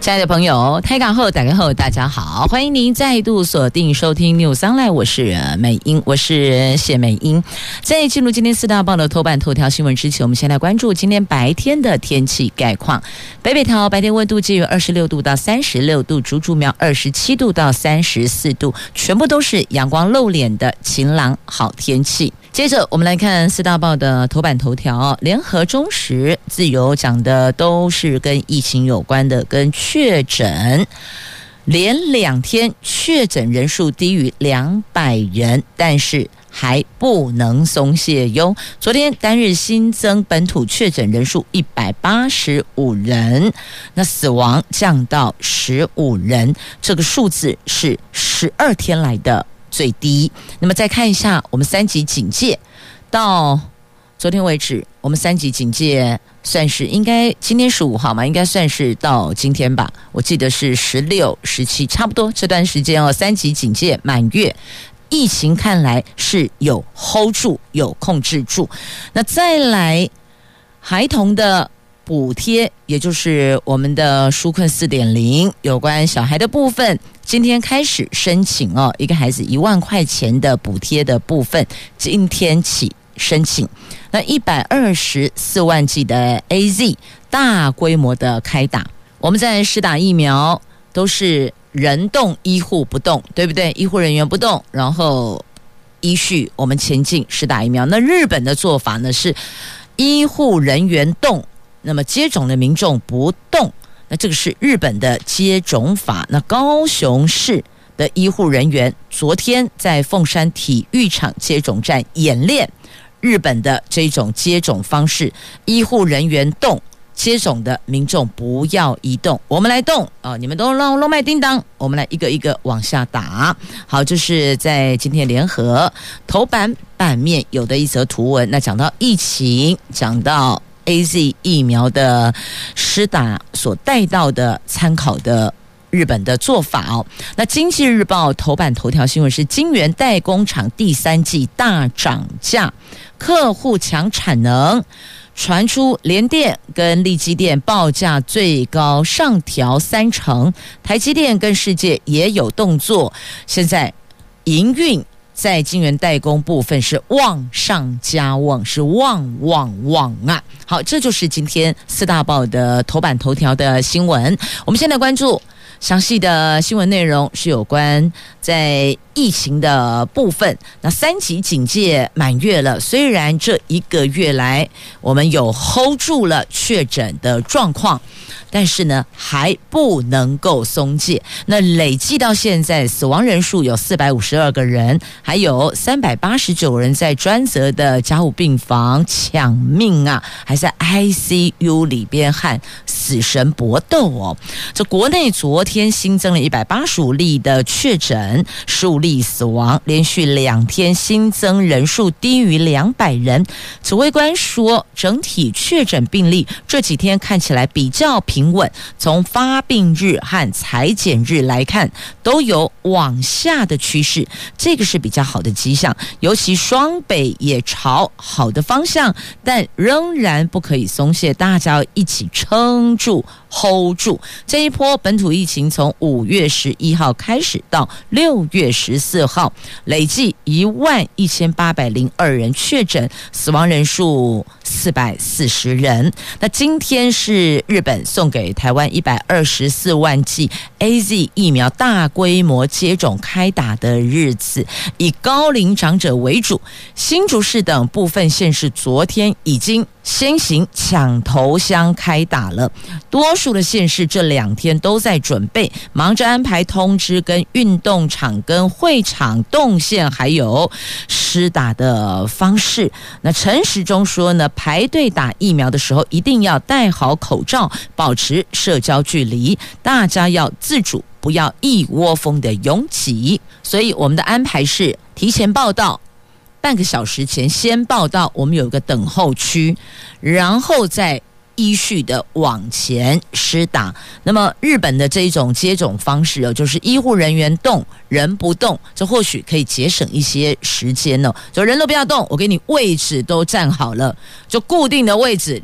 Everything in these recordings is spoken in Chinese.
亲爱的朋友，台港后打开后，大家好，欢迎您再度锁定收听 News Online，我是美英，我是谢美英。在进入今天四大报的头版头条新闻之前，我们先来关注今天白天的天气概况。北北桃白天温度介于二十六度到三十六度，竹竹苗二十七度到三十四度，全部都是阳光露脸的晴朗好天气。接着我们来看四大报的头版头条，联合、中时、自由讲的都是跟疫情有关的，跟确诊，连两天确诊人数低于两百人，但是还不能松懈哟。昨天单日新增本土确诊人数一百八十五人，那死亡降到十五人，这个数字是十二天来的最低。那么再看一下，我们三级警戒到昨天为止，我们三级警戒算是应该今天十五号嘛，应该算是到今天吧。我记得是十六、十七，差不多这段时间哦。三级警戒满月，疫情看来是有 hold 住，有控制住。那再来孩童的。补贴，也就是我们的纾困四点零，有关小孩的部分，今天开始申请哦，一个孩子一万块钱的补贴的部分，今天起申请。那一百二十四万剂的 AZ 大规模的开打，我们在施打疫苗都是人动医护不动，对不对？医护人员不动，然后依序我们前进施打疫苗。那日本的做法呢是医护人员动。那么接种的民众不动，那这个是日本的接种法。那高雄市的医护人员昨天在凤山体育场接种站演练日本的这种接种方式，医护人员动，接种的民众不要移动，我们来动啊！你们都让弄麦叮当，我们来一个一个往下打。好，这是在今天联合头版版面有的一则图文。那讲到疫情，讲到。AZ 疫苗的施打所带到的参考的日本的做法哦，那经济日报头版头条新闻是金源代工厂第三季大涨价，客户抢产能，传出联电跟力积电报价最高上调三成，台积电跟世界也有动作，现在营运。在晶圆代工部分是旺上加旺，是旺旺旺啊！好，这就是今天四大报的头版头条的新闻。我们现在关注详细的新闻内容，是有关在疫情的部分。那三级警戒满月了，虽然这一个月来我们有 hold 住了确诊的状况。但是呢，还不能够松懈。那累计到现在，死亡人数有四百五十二个人，还有三百八十九人在专责的加护病房抢命啊，还在 ICU 里边和死神搏斗哦。这国内昨天新增了一百八十五例的确诊，十五例死亡，连续两天新增人数低于两百人。指挥官说，整体确诊病例这几天看起来比较平。稳，从发病日和采检日来看，都有往下的趋势，这个是比较好的迹象。尤其双北也朝好的方向，但仍然不可以松懈，大家要一起撑住。hold 住这一波本土疫情，从五月十一号开始到六月十四号，累计一万一千八百零二人确诊，死亡人数四百四十人。那今天是日本送给台湾一百二十四万剂 AZ 疫苗大规模接种开打的日子，以高龄长者为主，新竹市等部分县市昨天已经。先行抢头香开打了，多数的县市这两天都在准备，忙着安排通知跟运动场跟会场动线，还有施打的方式。那陈时中说呢，排队打疫苗的时候一定要戴好口罩，保持社交距离，大家要自主，不要一窝蜂的拥挤。所以我们的安排是提前报到。半个小时前先报到，我们有一个等候区，然后再。依序的往前施打，那么日本的这一种接种方式哦，就是医护人员动，人不动，这或许可以节省一些时间哦。就人都不要动，我给你位置都站好了，就固定的位置，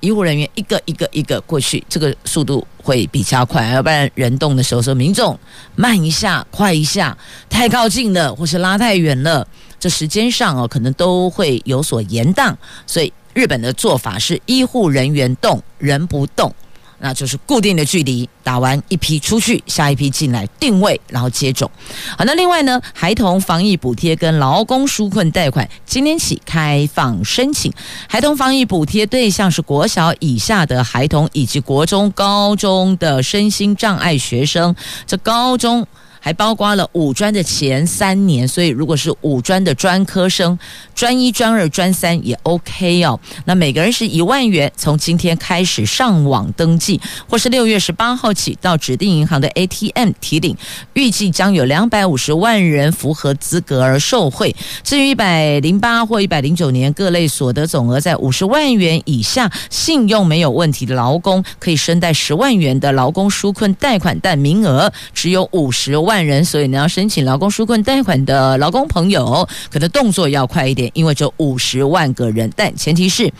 医护人员一个一个一个过去，这个速度会比较快。要不然人动的时候，说民众慢一下，快一下，太靠近了或是拉太远了，这时间上哦可能都会有所延宕，所以。日本的做法是医护人员动，人不动，那就是固定的距离，打完一批出去，下一批进来定位，然后接种。好，那另外呢，孩童防疫补贴跟劳工纾困贷款今天起开放申请。孩童防疫补贴对象是国小以下的孩童以及国中、高中的身心障碍学生。这高中。还包括了五专的前三年，所以如果是五专的专科生，专一、专二、专三也 OK 哦。那每个人是一万元，从今天开始上网登记，或是六月十八号起到指定银行的 ATM 提领，预计将有两百五十万人符合资格而受惠。至于一百零八或一百零九年各类所得总额在五十万元以下，信用没有问题的劳工，可以申贷十万元的劳工纾困贷款，但名额只有五十万。人，所以你要申请劳工纾困贷款的劳工朋友，可能动作要快一点，因为这五十万个人，但前提是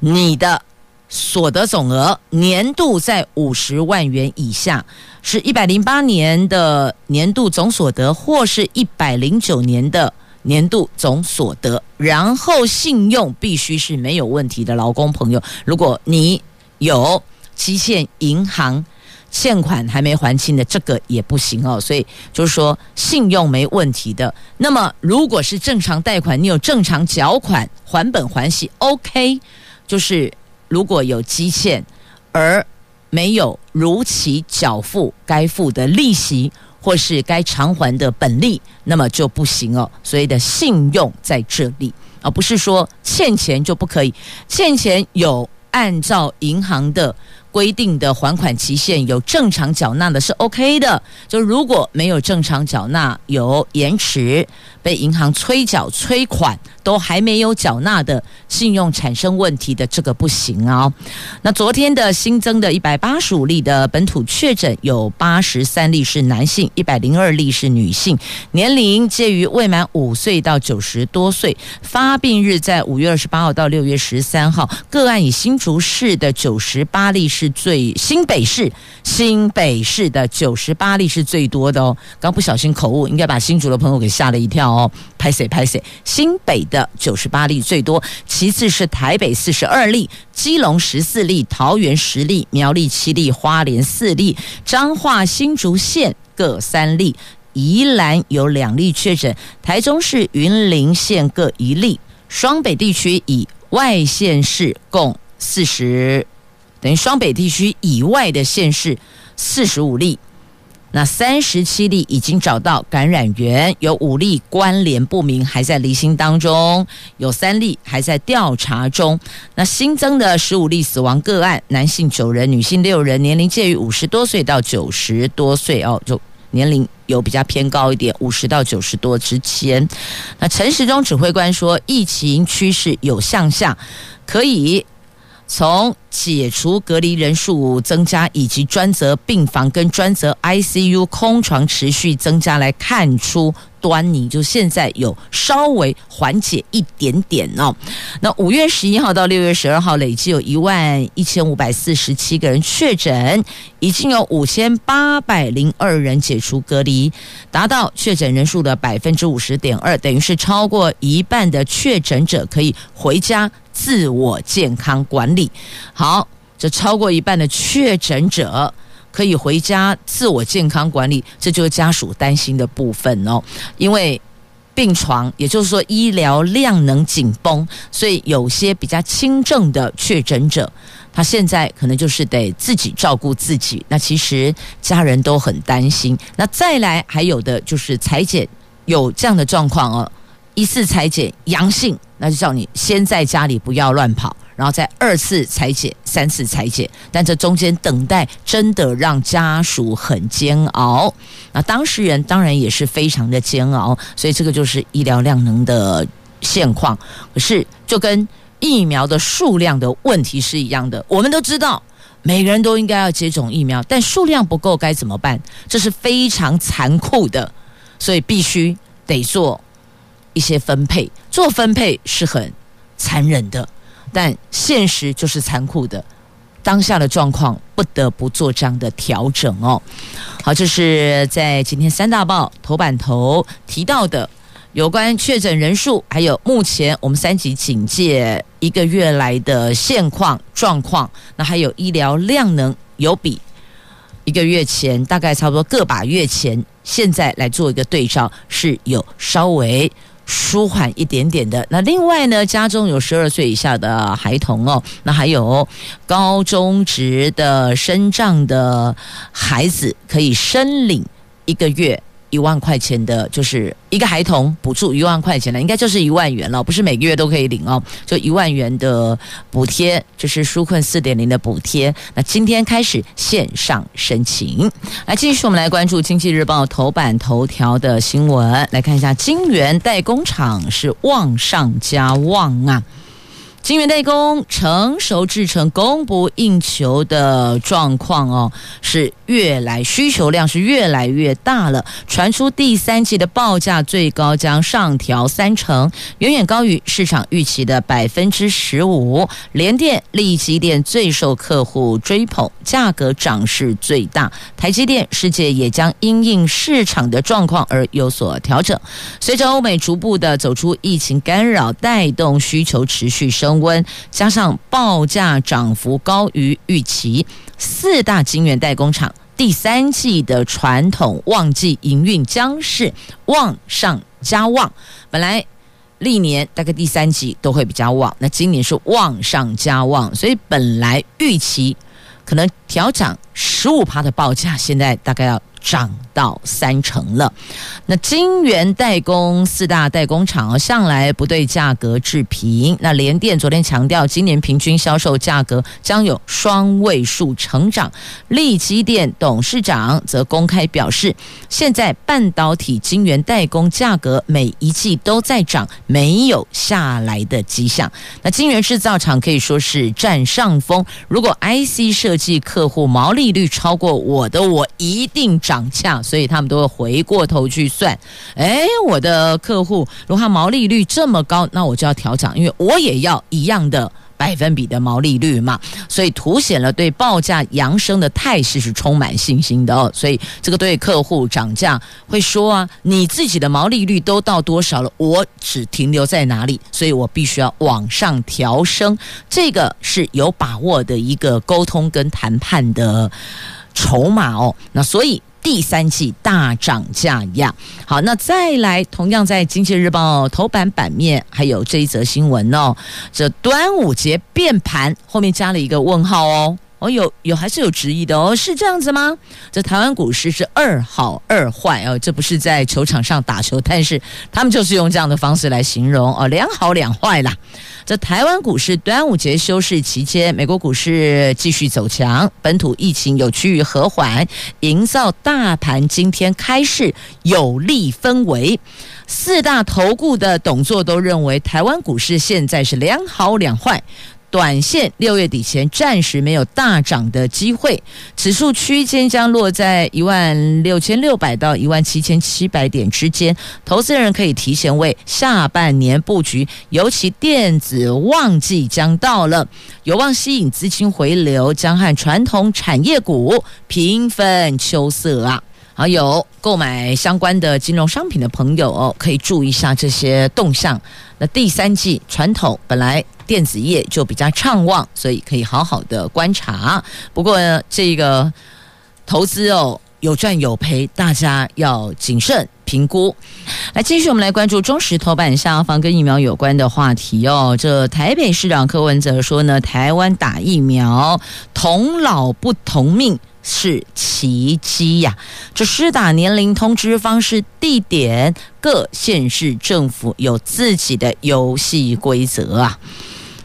你的所得总额年度在五十万元以下，是一百零八年的年度总所得，或是一百零九年的年度总所得，然后信用必须是没有问题的劳工朋友，如果你有期限银行。欠款还没还清的这个也不行哦，所以就是说信用没问题的。那么如果是正常贷款，你有正常缴款、还本还息，OK。就是如果有积欠而没有如期缴付该付的利息或是该偿还的本利，那么就不行哦。所谓的信用在这里，而不是说欠钱就不可以，欠钱有按照银行的。规定的还款期限有正常缴纳的是 OK 的，就如果没有正常缴纳，有延迟，被银行催缴催款都还没有缴纳的，信用产生问题的，这个不行、哦。那昨天的新增的一百八十五例的本土确诊，有八十三例是男性，一百零二例是女性，年龄介于未满五岁到九十多岁，发病日在五月二十八号到六月十三号，个案以新竹市的九十八例。是最新北市，新北市的九十八例是最多的哦。刚不小心口误，应该把新竹的朋友给吓了一跳哦。拍谢拍谢，新北的九十八例最多，其次是台北四十二例，基隆十四例，桃园十例，苗栗七例，花莲四例，彰化新竹县各三例，宜兰有两例确诊，台中市云林县各一例，双北地区以外县市共四十。等于双北地区以外的县市四十五例，那三十七例已经找到感染源，有五例关联不明，还在离心当中，有三例还在调查中。那新增的十五例死亡个案，男性九人，女性六人，年龄介于五十多岁到九十多岁哦，就年龄有比较偏高一点，五十到九十多之间。那陈时中指挥官说，疫情趋势有向下，可以。从解除隔离人数增加，以及专责病房跟专责 ICU 空床持续增加来看出端倪，就现在有稍微缓解一点点哦。那五月十一号到六月十二号，累计有一万一千五百四十七个人确诊，已经有五千八百零二人解除隔离，达到确诊人数的百分之五十点二，等于是超过一半的确诊者可以回家。自我健康管理，好这超过一半的确诊者可以回家自我健康管理，这就是家属担心的部分哦。因为病床，也就是说医疗量能紧绷，所以有些比较轻症的确诊者，他现在可能就是得自己照顾自己。那其实家人都很担心。那再来还有的就是采检有这样的状况哦。一次采检阳性，那就叫你先在家里不要乱跑，然后再二次裁剪、三次裁剪，但这中间等待真的让家属很煎熬，那当事人当然也是非常的煎熬，所以这个就是医疗量能的现况。可是就跟疫苗的数量的问题是一样的，我们都知道每个人都应该要接种疫苗，但数量不够该怎么办？这是非常残酷的，所以必须得做一些分配，做分配是很残忍的。但现实就是残酷的，当下的状况不得不做这样的调整哦。好，这是在今天三大报头版头提到的有关确诊人数，还有目前我们三级警戒一个月来的现况状况，那还有医疗量能有比一个月前大概差不多个把月前，现在来做一个对照，是有稍微。舒缓一点点的。那另外呢，家中有十二岁以下的孩童哦，那还有高中职的身障的孩子，可以申领一个月。一万块钱的，就是一个孩童补助一万块钱的，应该就是一万元了，不是每个月都可以领哦，就一万元的补贴，就是纾困四点零的补贴。那今天开始线上申请，来继续我们来关注《经济日报》头版头条的新闻，来看一下金源代工厂是旺上加旺啊。金源代工成熟制成供不应求的状况哦，是越来需求量是越来越大了。传出第三季的报价最高将上调三成，远远高于市场预期的百分之十五。联电、力积电最受客户追捧，价格涨势最大。台积电、世界也将因应市场的状况而有所调整。随着欧美逐步的走出疫情干扰，带动需求持续升。升温，加上报价涨幅高于预期，四大晶圆代工厂第三季的传统旺季营运将是旺上加旺。本来历年大概第三季都会比较旺，那今年是旺上加旺，所以本来预期可能调涨十五趴的报价，现在大概要。涨到三成了。那晶圆代工四大代工厂向来不对价格置评。那联电昨天强调，今年平均销售价格将有双位数成长。力积电董事长则公开表示，现在半导体晶圆代工价格每一季都在涨，没有下来的迹象。那晶圆制造厂可以说是占上风。如果 IC 设计客户毛利率超过我的，我一定涨。价所以他们都会回过头去算。哎，我的客户如果他毛利率这么高，那我就要调涨，因为我也要一样的百分比的毛利率嘛。所以凸显了对报价扬升的态势是充满信心的哦。所以这个对客户涨价会说啊，你自己的毛利率都到多少了？我只停留在哪里？所以我必须要往上调升。这个是有把握的一个沟通跟谈判的筹码哦。那所以。第三季大涨价呀！好，那再来，同样在《经济日报》头版版面还有这一则新闻哦，这端午节变盘后面加了一个问号哦。哦，有有还是有质疑的哦，是这样子吗？这台湾股市是二好二坏哦，这不是在球场上打球，但是他们就是用这样的方式来形容哦，两好两坏啦。这台湾股市端午节休市期间，美国股市继续走强，本土疫情有趋于和缓，营造大盘今天开市有利氛围。四大投顾的董座都认为，台湾股市现在是两好两坏。短线六月底前暂时没有大涨的机会，指数区间将落在一万六千六百到一万七千七百点之间，投资人可以提前为下半年布局，尤其电子旺季将到了，有望吸引资金回流，将和传统产业股平分秋色啊！还，有购买相关的金融商品的朋友哦，可以注意一下这些动向。那第三季传统本来。电子业就比较畅旺，所以可以好好的观察。不过呢，这个投资哦，有赚有赔，大家要谨慎评估。来，继续我们来关注中时头版下方跟疫苗有关的话题哦。这台北市长柯文哲说呢，台湾打疫苗同老不同命是奇迹呀。这施打年龄通知方式、地点，各县市政府有自己的游戏规则啊。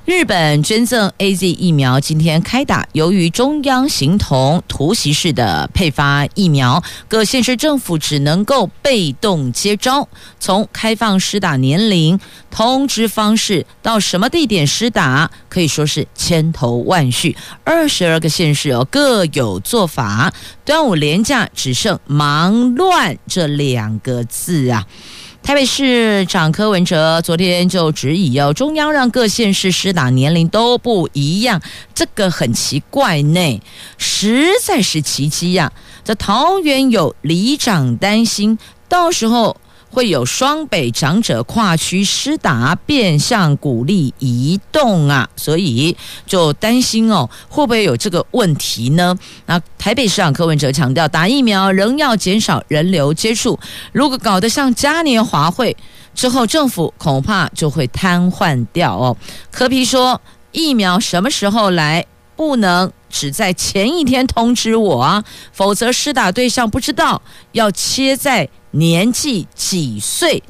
日本捐赠 AZ 疫苗今天开打，由于中央形同突袭式的配发疫苗，各县市政府只能够被动接招。从开放施打年龄、通知方式到什么地点施打，可以说是千头万绪。二十二个县市哦各有做法。端午连假只剩忙乱这两个字啊。台北市长柯文哲昨天就质疑哦，中央让各县市施打年龄都不一样，这个很奇怪呢，实在是奇迹呀！这桃园有里长担心，到时候。会有双北长者跨区施打，变相鼓励移动啊，所以就担心哦，会不会有这个问题呢？那台北市长柯文哲强调，打疫苗仍要减少人流接触，如果搞得像嘉年华会之后，政府恐怕就会瘫痪掉哦。柯皮说，疫苗什么时候来，不能只在前一天通知我啊，否则施打对象不知道，要切在。年纪几岁？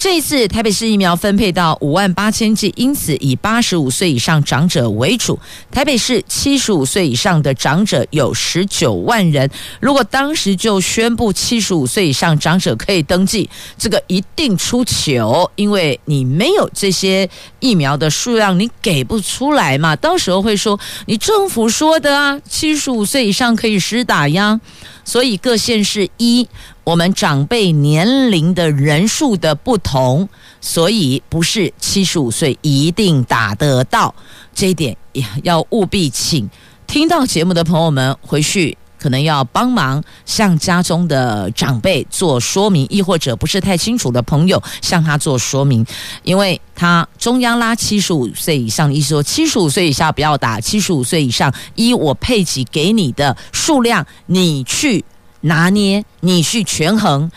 这一次台北市疫苗分配到五万八千剂，因此以八十五岁以上长者为主。台北市七十五岁以上的长者有十九万人。如果当时就宣布七十五岁以上长者可以登记，这个一定出糗，因为你没有这些疫苗的数量，你给不出来嘛。到时候会说你政府说的啊，七十五岁以上可以施打呀。所以各县市一。我们长辈年龄的人数的不同，所以不是七十五岁一定打得到，这一点也要务必请听到节目的朋友们回去可能要帮忙向家中的长辈做说明，亦或者不是太清楚的朋友向他做说明，因为他中央拉七十五岁以上的意思说七十五岁以下不要打，七十五岁以上依我配给给你的数量，你去。拿捏，你去权衡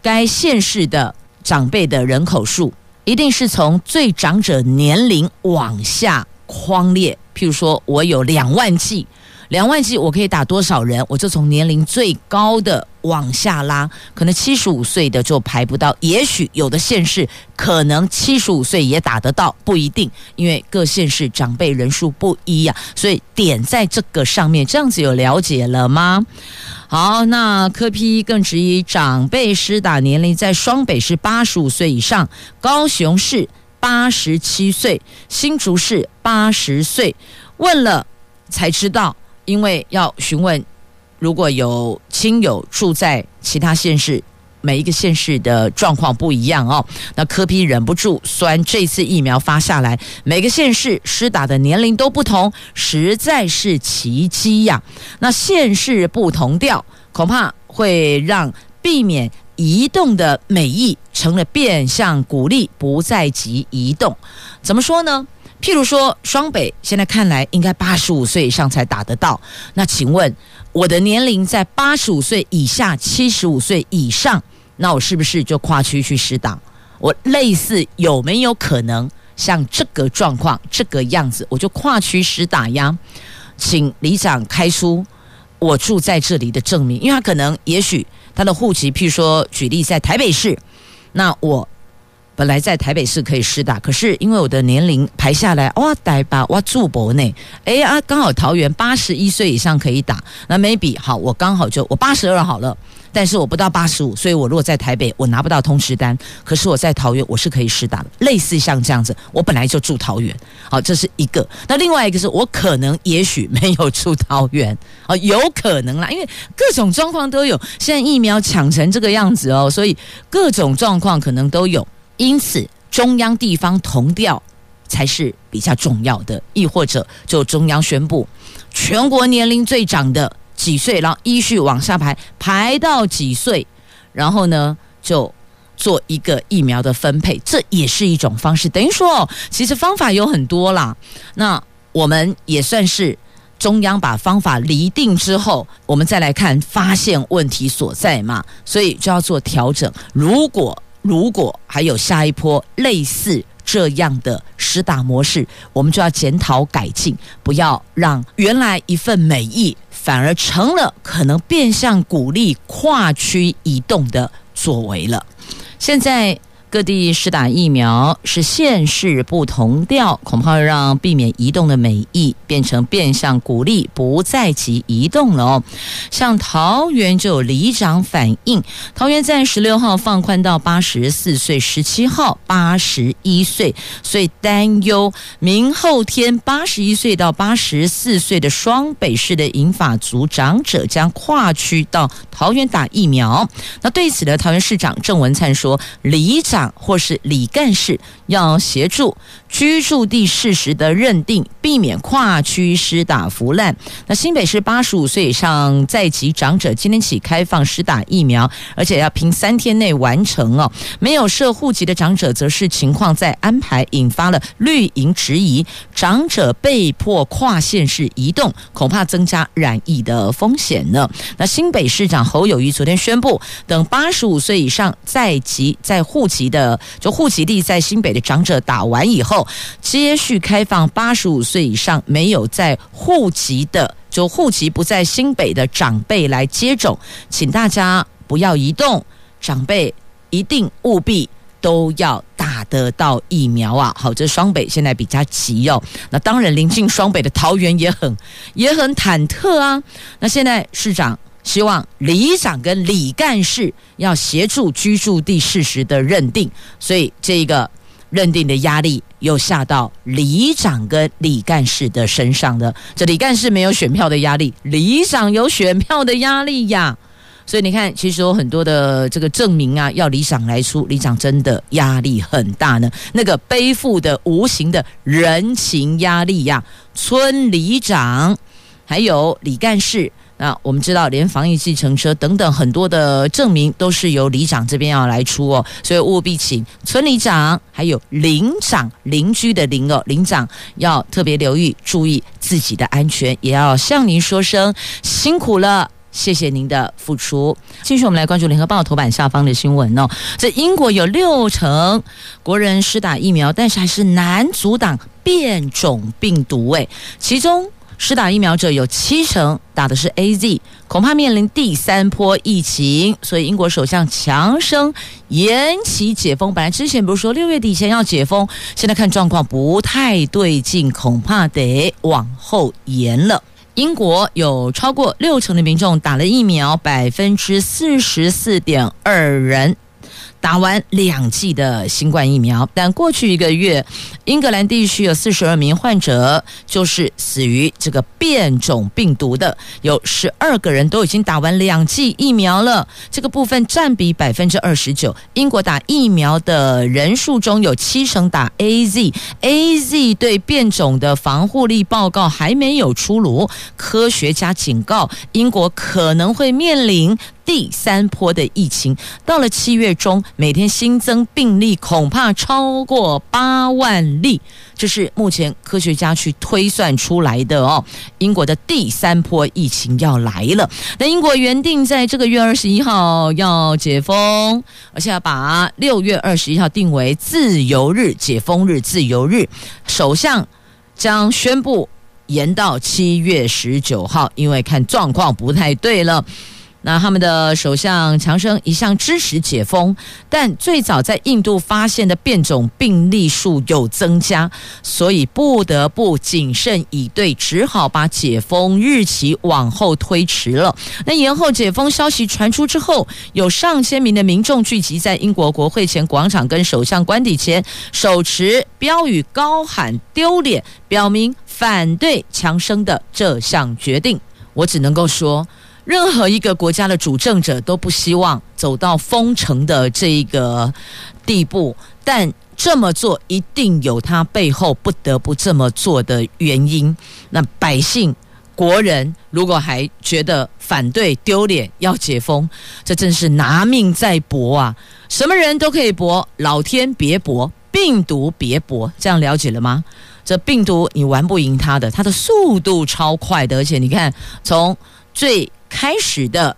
该县市的长辈的人口数，一定是从最长者年龄往下框列。譬如说，我有两万剂，两万剂我可以打多少人？我就从年龄最高的往下拉，可能七十五岁的就排不到。也许有的县市可能七十五岁也打得到，不一定，因为各县市长辈人数不一样，所以点在这个上面，这样子有了解了吗？好，那柯批更质疑长辈施打年龄在双北是八十五岁以上，高雄市八十七岁，新竹市八十岁。问了才知道，因为要询问，如果有亲友住在其他县市，每一个县市的状况不一样哦。那柯 P 忍不住酸，这次疫苗发下来，每个县市施打的年龄都不同，实在是奇迹呀。那县市不同调，恐怕会让避免移动的美意成了变相鼓励不在籍移动。怎么说呢？譬如说双北现在看来应该八十五岁以上才打得到，那请问？我的年龄在八十五岁以下，七十五岁以上，那我是不是就跨区去施打？我类似有没有可能像这个状况这个样子，我就跨区施打呀？请里长开出我住在这里的证明，因为他可能也许他的户籍，譬如说举例在台北市，那我。本来在台北市可以施打，可是因为我的年龄排下来，哇，呆吧哇住博内，哎啊，刚好桃园八十一岁以上可以打，那 maybe 好，我刚好就我八十二好了，但是我不到八十五，所以我如果在台北，我拿不到通知单，可是我在桃园我是可以施打的，类似像这样子，我本来就住桃园，好，这是一个，那另外一个是我可能也许没有住桃园，啊，有可能啦，因为各种状况都有，现在疫苗抢成这个样子哦，所以各种状况可能都有。因此，中央地方同调才是比较重要的，亦或者就中央宣布全国年龄最长的几岁，然后依序往下排，排到几岁，然后呢就做一个疫苗的分配，这也是一种方式。等于说，其实方法有很多啦。那我们也算是中央把方法厘定之后，我们再来看发现问题所在嘛，所以就要做调整。如果如果还有下一波类似这样的施打模式，我们就要检讨改进，不要让原来一份美意反而成了可能变相鼓励跨区移动的作为了。现在各地施打疫苗是县市不同调，恐怕让避免移动的美意变成变相鼓励不在籍移动了哦。像桃园就有里长反映，桃园在十六号放宽到八十四岁，十七号八十一岁，所以担忧明后天八十一岁到八十四岁的双北市的银发族长者将跨区到桃园打疫苗。那对此呢，桃园市长郑文灿说，里长。或是李干事要协助居住地事实的认定，避免跨区施打腐烂。那新北市八十五岁以上在籍长者今天起开放施打疫苗，而且要凭三天内完成哦。没有设户籍的长者，则是情况在安排，引发了绿营质疑。长者被迫跨县市移动，恐怕增加染疫的风险呢。那新北市长侯友谊昨天宣布，等八十五岁以上在籍在户籍的就户籍地在新北的长者打完以后，接续开放八十五岁以上没有在户籍的就户籍不在新北的长辈来接种，请大家不要移动，长辈一定务必。都要打得到疫苗啊！好，这双北现在比较急哦。那当然，临近双北的桃园也很也很忐忑啊。那现在市长希望里长跟里干事要协助居住地事实的认定，所以这个认定的压力又下到里长跟里干事的身上了。这里干事没有选票的压力，里长有选票的压力呀。所以你看，其实有很多的这个证明啊，要里长来出，里长真的压力很大呢。那个背负的无形的人情压力呀，村里长还有李干事，那我们知道，连防疫计程车等等很多的证明都是由里长这边要来出哦。所以务必请村里长还有邻长邻居的邻哦，邻长要特别留意，注意自己的安全，也要向您说声辛苦了。谢谢您的付出。继续，我们来关注《联合报》头版下方的新闻哦。在英国有六成国人施打疫苗，但是还是难阻挡变种病毒。诶，其中施打疫苗者有七成打的是 AZ，恐怕面临第三波疫情。所以，英国首相强生延期解封。本来之前不是说六月底前要解封，现在看状况不太对劲，恐怕得往后延了。英国有超过六成的民众打了疫苗，百分之四十四点二人。打完两剂的新冠疫苗，但过去一个月，英格兰地区有四十二名患者就是死于这个变种病毒的，有十二个人都已经打完两剂疫苗了，这个部分占比百分之二十九。英国打疫苗的人数中有七成打 AZ，AZ 对变种的防护力报告还没有出炉，科学家警告英国可能会面临。第三波的疫情到了七月中，每天新增病例恐怕超过八万例，这是目前科学家去推算出来的哦。英国的第三波疫情要来了，那英国原定在这个月二十一号要解封，而且要把六月二十一号定为自由日、解封日、自由日，首相将宣布延到七月十九号，因为看状况不太对了。那他们的首相强生一向支持解封，但最早在印度发现的变种病例数有增加，所以不得不谨慎以对，只好把解封日期往后推迟了。那延后解封消息传出之后，有上千名的民众聚集在英国国会前广场，跟首相官邸前手持标语高喊“丢脸”，表明反对强生的这项决定。我只能够说。任何一个国家的主政者都不希望走到封城的这一个地步，但这么做一定有他背后不得不这么做的原因。那百姓、国人如果还觉得反对、丢脸、要解封，这真是拿命在搏啊！什么人都可以搏，老天别搏，病毒别搏，这样了解了吗？这病毒你玩不赢它的，它的速度超快的，而且你看从最开始的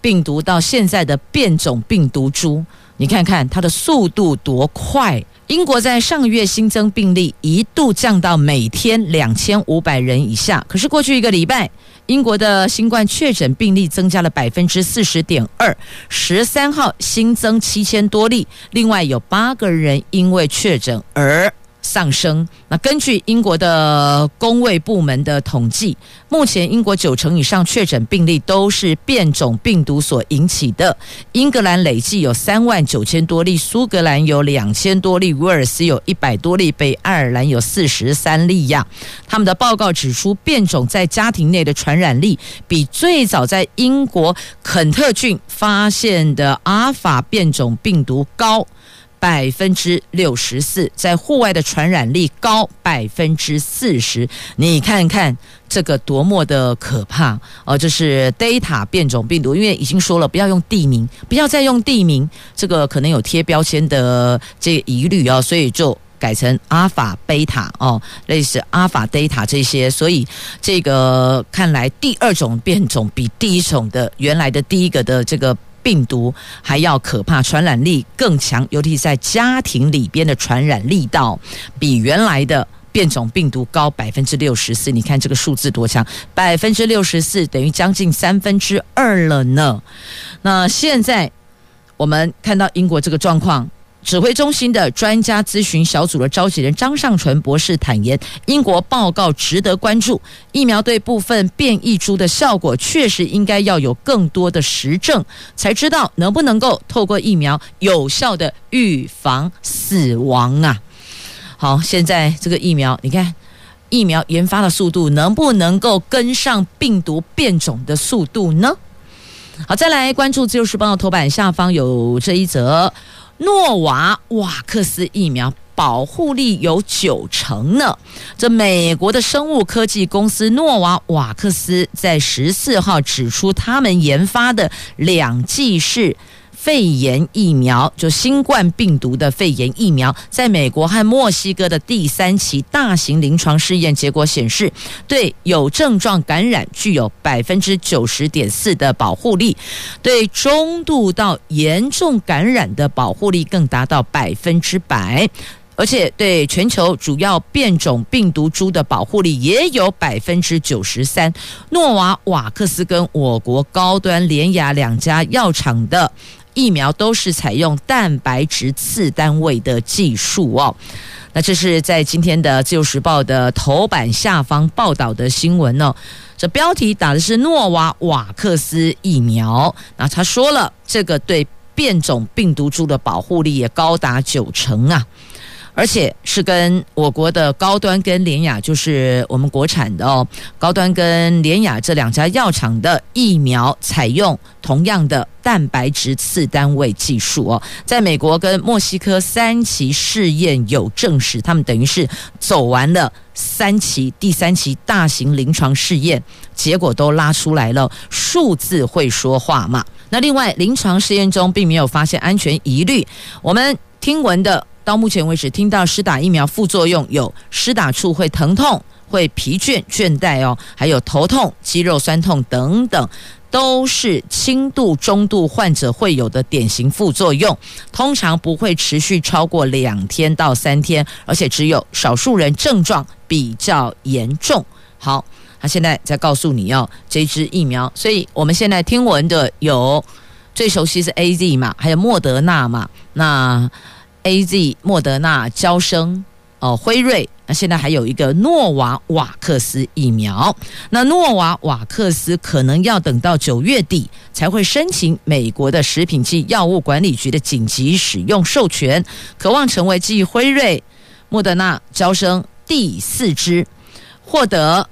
病毒到现在的变种病毒株，你看看它的速度多快！英国在上个月新增病例一度降到每天两千五百人以下，可是过去一个礼拜，英国的新冠确诊病例增加了百分之四十点二。十三号新增七千多例，另外有八个人因为确诊而上升。那根据英国的工卫部门的统计，目前英国九成以上确诊病例都是变种病毒所引起的。英格兰累计有三万九千多例，苏格兰有两千多例，威尔斯有一百多例，北爱尔兰有四十三例呀。他们的报告指出，变种在家庭内的传染力比最早在英国肯特郡发现的阿尔法变种病毒高。百分之六十四，在户外的传染力高百分之四十，你看看这个多么的可怕哦！这是 Delta 变种病毒，因为已经说了不要用地名，不要再用地名，这个可能有贴标签的这个疑虑哦，所以就改成阿法、贝塔哦，类似阿法、贝塔这些，所以这个看来第二种变种比第一种的原来的第一个的这个。病毒还要可怕，传染力更强，尤其在家庭里边的传染力道比原来的变种病毒高百分之六十四。你看这个数字多强，百分之六十四等于将近三分之二了呢。那现在我们看到英国这个状况。指挥中心的专家咨询小组的召集人张尚淳博士坦言，英国报告值得关注，疫苗对部分变异株的效果确实应该要有更多的实证，才知道能不能够透过疫苗有效的预防死亡啊。好，现在这个疫苗，你看疫苗研发的速度能不能够跟上病毒变种的速度呢？好，再来关注自由时报的头版下方有这一则。诺瓦瓦克斯疫苗保护力有九成呢。这美国的生物科技公司诺瓦瓦克斯在十四号指出，他们研发的两剂是。肺炎疫苗就新冠病毒的肺炎疫苗，在美国和墨西哥的第三期大型临床试验结果显示，对有症状感染具有百分之九十点四的保护力，对中度到严重感染的保护力更达到百分之百，而且对全球主要变种病毒株的保护力也有百分之九十三。诺瓦瓦克斯跟我国高端联雅两家药厂的。疫苗都是采用蛋白质次单位的技术哦。那这是在今天的《自由时报》的头版下方报道的新闻哦。这标题打的是诺瓦瓦克斯疫苗，那他说了，这个对变种病毒株的保护力也高达九成啊。而且是跟我国的高端跟联雅，就是我们国产的哦，高端跟联雅这两家药厂的疫苗采用同样的蛋白质次单位技术哦，在美国跟墨西哥三期试验有证实，他们等于是走完了三期，第三期大型临床试验，结果都拉出来了，数字会说话嘛。那另外临床试验中并没有发现安全疑虑，我们听闻的。到目前为止，听到施打疫苗副作用有施打处会疼痛、会疲倦、倦怠哦，还有头痛、肌肉酸痛等等，都是轻度、中度患者会有的典型副作用，通常不会持续超过两天到三天，而且只有少数人症状比较严重。好，他现在在告诉你要这支疫苗，所以我们现在听闻的有最熟悉是 AZ 嘛，还有莫德纳嘛，那。A Z、莫德纳、娇生、哦辉瑞，那现在还有一个诺瓦瓦克斯疫苗。那诺瓦瓦克斯可能要等到九月底才会申请美国的食品及药物管理局的紧急使用授权，渴望成为继辉瑞、莫德纳、娇生第四支获得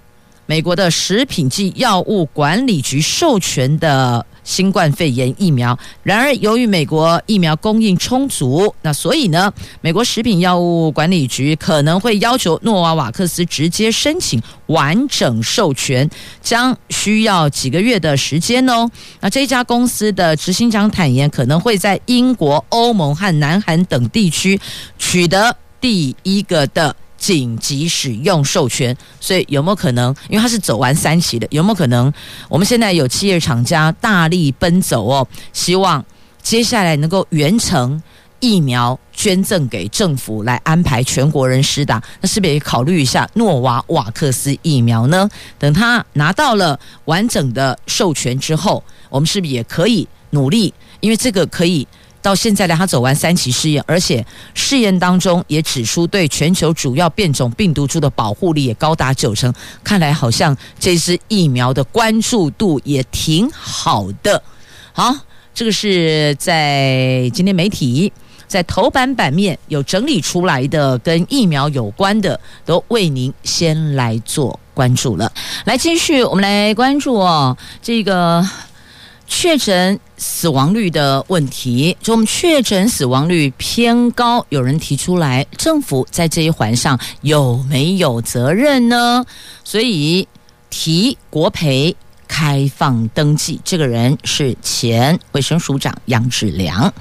美国的食品及药物管理局授权的。新冠肺炎疫苗，然而由于美国疫苗供应充足，那所以呢，美国食品药物管理局可能会要求诺瓦瓦克斯直接申请完整授权，将需要几个月的时间哦。那这家公司的执行长坦言，可能会在英国、欧盟和南韩等地区取得第一个的。紧急使用授权，所以有没有可能？因为它是走完三期的，有没有可能？我们现在有企业厂家大力奔走哦，希望接下来能够完成疫苗捐赠给政府来安排全国人施打，那是不是也考虑一下诺瓦瓦克斯疫苗呢？等他拿到了完整的授权之后，我们是不是也可以努力？因为这个可以。到现在呢，他走完三期试验，而且试验当中也指出对全球主要变种病毒株的保护力也高达九成，看来好像这支疫苗的关注度也挺好的。好，这个是在今天媒体在头版版面有整理出来的跟疫苗有关的，都为您先来做关注了。来，继续我们来关注哦，这个。确诊死亡率的问题，就我们确诊死亡率偏高，有人提出来，政府在这一环上有没有责任呢？所以提国赔。开放登记，这个人是前卫生署长杨志良。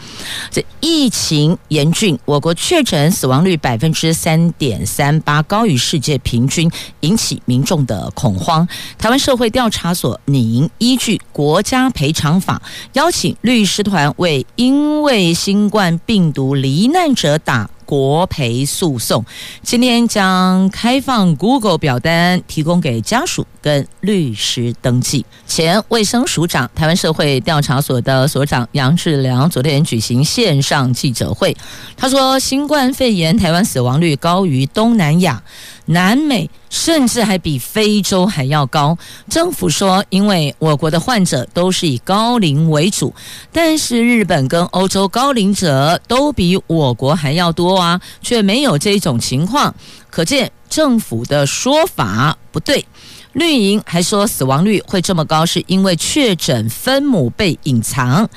这疫情严峻，我国确诊死亡率百分之三点三八，高于世界平均，引起民众的恐慌。台湾社会调查所拟依据国家赔偿法，邀请律师团为因为新冠病毒罹难者打。国赔诉讼今天将开放 Google 表单，提供给家属跟律师登记。前卫生署长、台湾社会调查所的所长杨志良昨天举行线上记者会，他说：“新冠肺炎台湾死亡率高于东南亚。”南美甚至还比非洲还要高。政府说，因为我国的患者都是以高龄为主，但是日本跟欧洲高龄者都比我国还要多啊，却没有这种情况，可见政府的说法不对。绿营还说死亡率会这么高，是因为确诊分母被隐藏。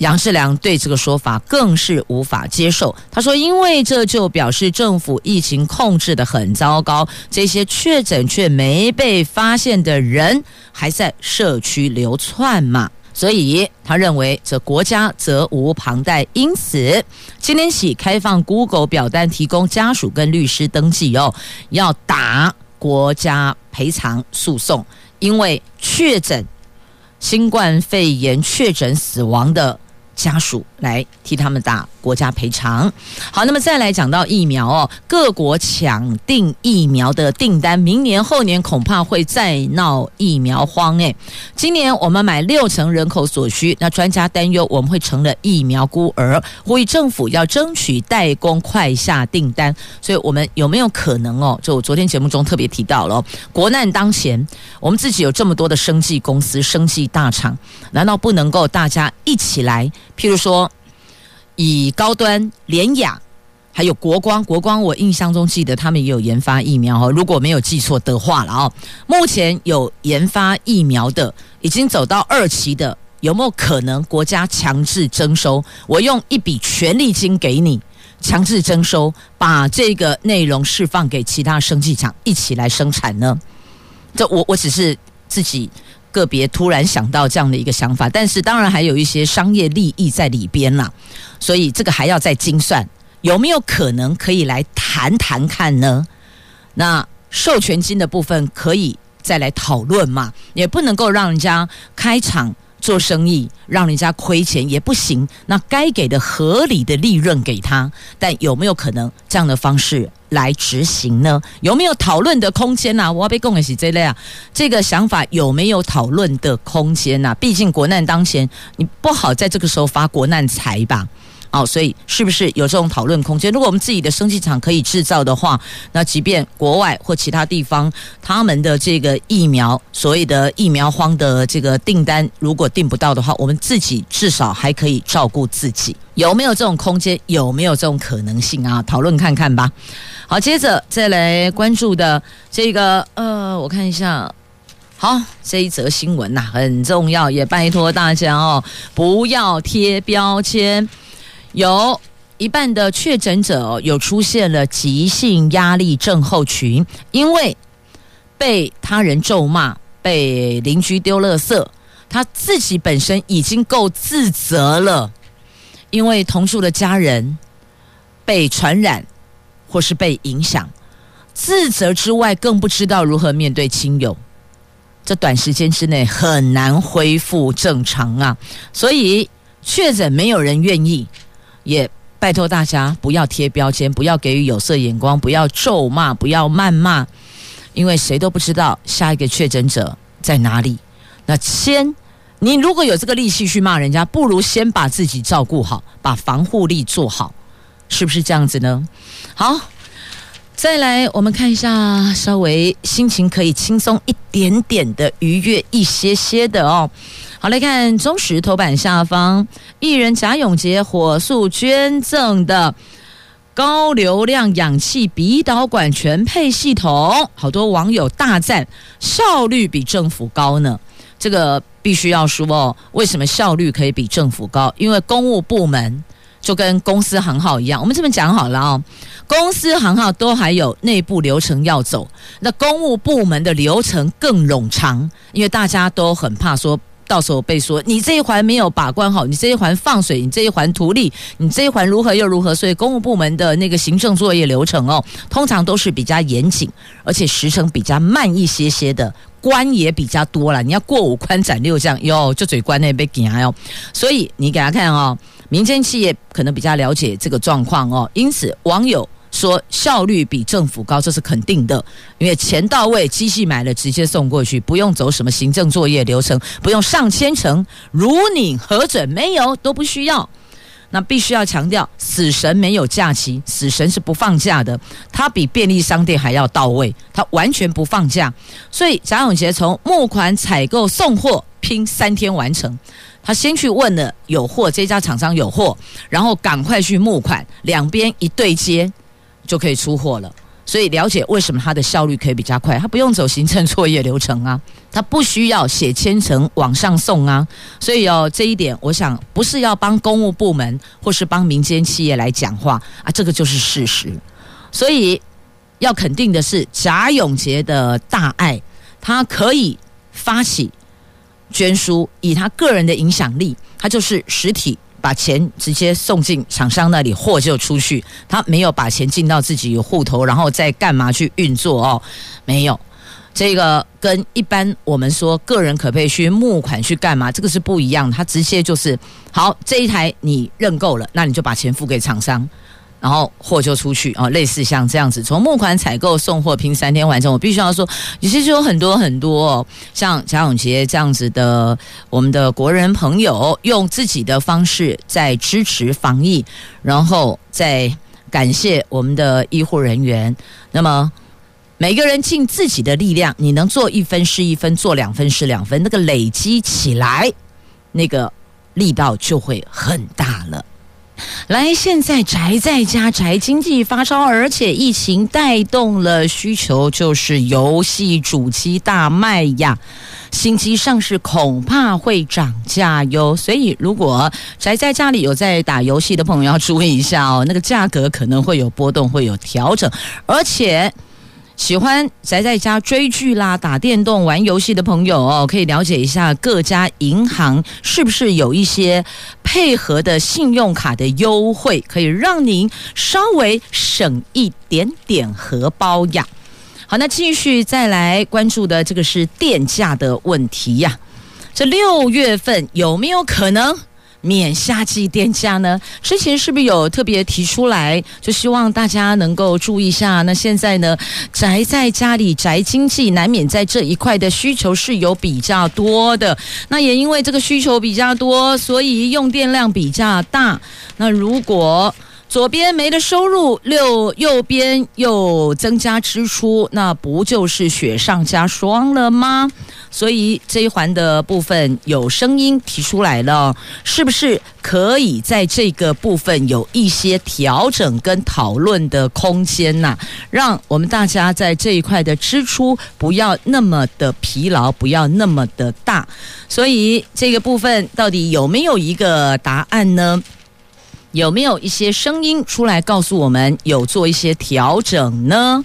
杨志良对这个说法更是无法接受。他说：“因为这就表示政府疫情控制得很糟糕，这些确诊却没被发现的人还在社区流窜嘛，所以他认为这国家责无旁贷。因此，今天起开放 Google 表单，提供家属跟律师登记哦，要打国家赔偿诉讼，因为确诊新冠肺炎确诊死亡的。”家属来替他们打国家赔偿。好，那么再来讲到疫苗哦，各国抢订疫苗的订单，明年后年恐怕会再闹疫苗荒诶。今年我们买六成人口所需，那专家担忧我们会成了疫苗孤儿，呼吁政府要争取代工快下订单。所以，我们有没有可能哦？就昨天节目中特别提到了，国难当前，我们自己有这么多的生计公司、生计大厂，难道不能够大家一起来？譬如说，以高端联雅还有国光，国光我印象中记得他们也有研发疫苗哦，如果没有记错的话了哦。目前有研发疫苗的，已经走到二期的，有没有可能国家强制征收？我用一笔权利金给你，强制征收，把这个内容释放给其他生技厂一起来生产呢？这我我只是自己。个别突然想到这样的一个想法，但是当然还有一些商业利益在里边啦，所以这个还要再精算，有没有可能可以来谈谈看呢？那授权金的部分可以再来讨论嘛？也不能够让人家开场做生意，让人家亏钱也不行。那该给的合理的利润给他，但有没有可能这样的方式？来执行呢？有没有讨论的空间呐、我要被供的是这类啊，这个想法有没有讨论的空间呐、毕竟国难当前，你不好在这个时候发国难财吧？哦，所以是不是有这种讨论空间？如果我们自己的生技厂可以制造的话，那即便国外或其他地方他们的这个疫苗，所谓的疫苗荒的这个订单，如果订不到的话，我们自己至少还可以照顾自己。有没有这种空间？有没有这种可能性啊？讨论看看吧。好，接着再来关注的这个，呃，我看一下。好，这一则新闻呐、很重要，也拜托大家哦，不要贴标签。有一半的确诊者，有出现了急性压力症候群，因为被他人咒骂，被邻居丢垃圾，他自己本身已经够自责了，因为同住的家人被传染。或是被影响，自责之外，更不知道如何面对亲友，这短时间之内很难恢复正常啊！所以确诊没有人愿意，也拜托大家不要贴标签，不要给予有色眼光，不要咒骂，不要谩骂，因为谁都不知道下一个确诊者在哪里。那先，你如果有这个力气去骂人家，不如先把自己照顾好，把防护力做好，是不是这样子呢？好。再来，我们看一下，稍微心情可以轻松一点点的，愉悦一些些的哦。好，来看中时头版下方，艺人贾永杰火速捐赠的高流量氧气鼻导管全配系统，好多网友大赞效率比政府高呢。这个必须要说哦，为什么效率可以比政府高？因为公务部门。就跟公司行号一样，我们这边讲好了哦，公司行号都还有内部流程要走，那公务部门的流程更冗长，因为大家都很怕说到时候被说你这一环没有把关好，你这一环放水，你这一环图利，你这一环如何又如何，所以公务部门的那个行政作业流程哦，通常都是比较严谨，而且时程比较慢一些些的，关也比较多了，你要过五关斩六将哟，就嘴关那边紧哟，所以你给他看哦。民间企业可能比较了解这个状况哦，因此网友说效率比政府高，这是肯定的，因为钱到位，机器买了直接送过去，不用走什么行政作业流程，不用上千层，如你核准没有都不需要。那必须要强调，死神没有假期，死神是不放假的，他比便利商店还要到位，他完全不放假。所以贾永杰从募款采购送货拼三天完成。他先去问了有货，这家厂商有货，然后赶快去募款，两边一对接就可以出货了。所以了解为什么他的效率可以比较快，他不用走行政作业流程啊，他不需要写千层往上送啊。所以哦，这一点我想不是要帮公务部门或是帮民间企业来讲话啊，这个就是事实。所以要肯定的是贾永婕的大爱，他可以发起。捐书，以他个人的影响力，他就是实体把钱直接送进厂商那里，货就出去。他没有把钱进到自己有户头，然后再干嘛去运作哦？没有，这个跟一般我们说个人可不可以去募款去干嘛，这个是不一样。他直接就是，好，这一台你认购了，那你就把钱付给厂商。然后货就出去哦，类似像这样子，从募款采购送货拼三天完成。我必须要说，其实有很多很多哦，像贾永杰这样子的，我们的国人朋友用自己的方式在支持防疫，然后再感谢我们的医护人员。那么每个人尽自己的力量，你能做一分是一分，做两分是两分，那个累积起来，那个力道就会很大了。来，现在宅在家宅经济发烧，而且疫情带动了需求，就是游戏主机大卖呀。新机上市恐怕会涨价哟，所以如果宅在家里有在打游戏的朋友要注意一下哦，那个价格可能会有波动，会有调整，而且。喜欢宅在家追剧啦、打电动、玩游戏的朋友哦，可以了解一下各家银行是不是有一些配合的信用卡的优惠，可以让您稍微省一点点荷包呀。好，那继续再来关注的这个是电价的问题呀。这六月份有没有可能？免夏季电价呢？之前是不是有特别提出来？就希望大家能够注意一下。那现在呢，宅在家里宅经济，难免在这一块的需求是有比较多的。那也因为这个需求比较多，所以用电量比较大。那如果左边没了收入，六右边又增加支出，那不就是雪上加霜了吗？所以这一环的部分有声音提出来了，是不是可以在这个部分有一些调整跟讨论的空间呢？让我们大家在这一块的支出不要那么的疲劳，不要那么的大。所以这个部分到底有没有一个答案呢？有没有一些声音出来告诉我们有做一些调整呢？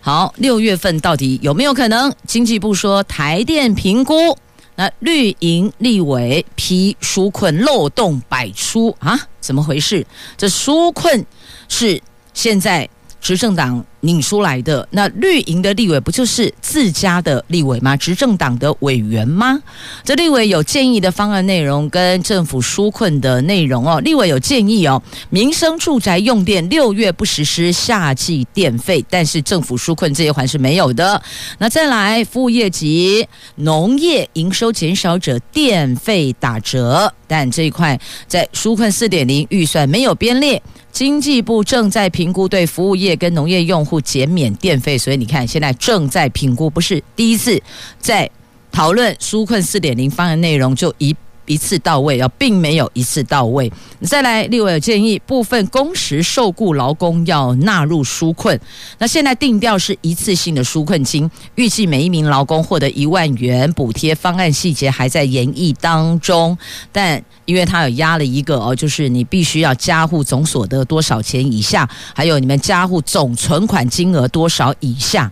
好，六月份到底有没有可能？经济部说台电评估，那绿营立委批纾困漏洞百出啊？怎么回事？这纾困是现在执政党拧出来的。那绿营的立委不就是自家的立委吗？执政党的委员吗？这立委有建议的方案内容跟政府纾困的内容哦。立委有建议哦，民生住宅用电六月不实施夏季电费，但是政府纾困这一环是没有的。那再来，服务业及农业营收减少者电费打折，但这一块在纾困四点零预算没有编列。经济部正在评估对服务业跟农业用不减免电费，所以你看，现在正在评估，不是第一次在讨论纾困四点零方案内容就一。一次到位啊，并没有一次到位。再来，立委有建议，部分工时受雇劳工要纳入纾困。那现在定调是一次性的纾困金，预计每一名劳工获得一万元补贴，方案细节还在研议当中。但因为他有压了一个哦，就是你必须要家户总所得多少钱以下，还有你们家户总存款金额多少以下，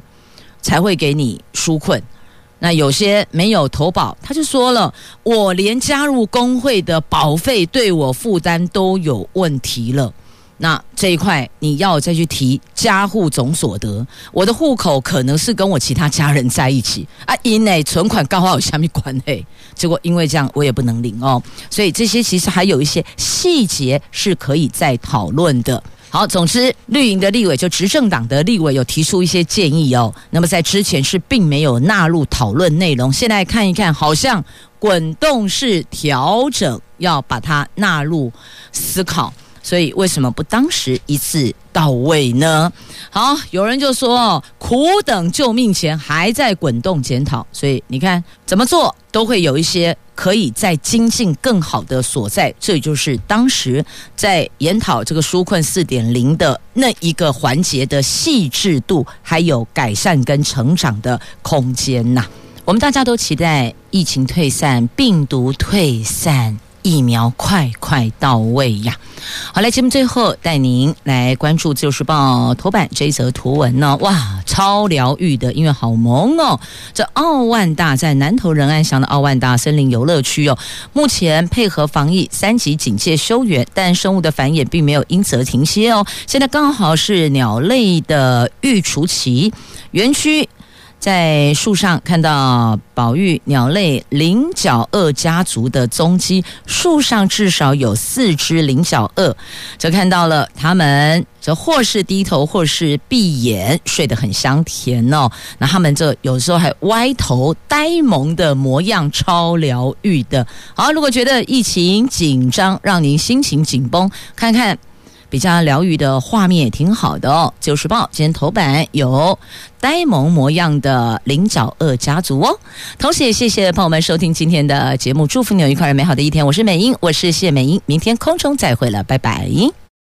才会给你纾困。那有些没有投保，他就说了，我连加入工会的保费对我负担都有问题了。那这一块你要再去提加户总所得，我的户口可能是跟我其他家人在一起啊，因内存款刚好有虾米关系？结果因为这样我也不能领哦，所以这些其实还有一些细节是可以再讨论的。好，总之绿营的立委就执政党的立委有提出一些建议哦。那么在之前是并没有纳入讨论内容，现在看一看，好像滚动式调整，要把它纳入思考。所以为什么不当时一次到位呢？好，有人就说苦等救命钱，还在滚动检讨。所以你看怎么做都会有一些可以再精进更好的所在。这就是当时在研讨这个纾困四点零的那一个环节的细致度，还有改善跟成长的空间呐。我们大家都期待疫情退散，病毒退散。疫苗快快到位呀！好，来节目最后带您来关注《自由时报》头版这一则图文呢。哇，超疗愈的音乐好萌哦！这奥万大在南投仁爱乡的奥万大森林游乐区哦，目前配合防疫三级警戒休园，但生物的繁衍并没有因此而停歇哦。现在刚好是鸟类的育雏期，园区。在树上看到宝玉鸟类领角鳄家族的踪迹，树上至少有四只领角鳄，则看到了它们，则或是低头，或是闭眼，睡得很香甜哦。那它们这有时候还歪头呆萌的模样，超疗愈的。好，如果觉得疫情紧张，让您心情紧绷，看看。比较疗愈的画面也挺好的哦。《旧时报》今天头版有呆萌模样的菱角鳄家族哦。同时也谢谢朋友们收听今天的节目，祝福你有一块美好的一天。我是美英，我是谢美英，明天空中再会了，拜拜。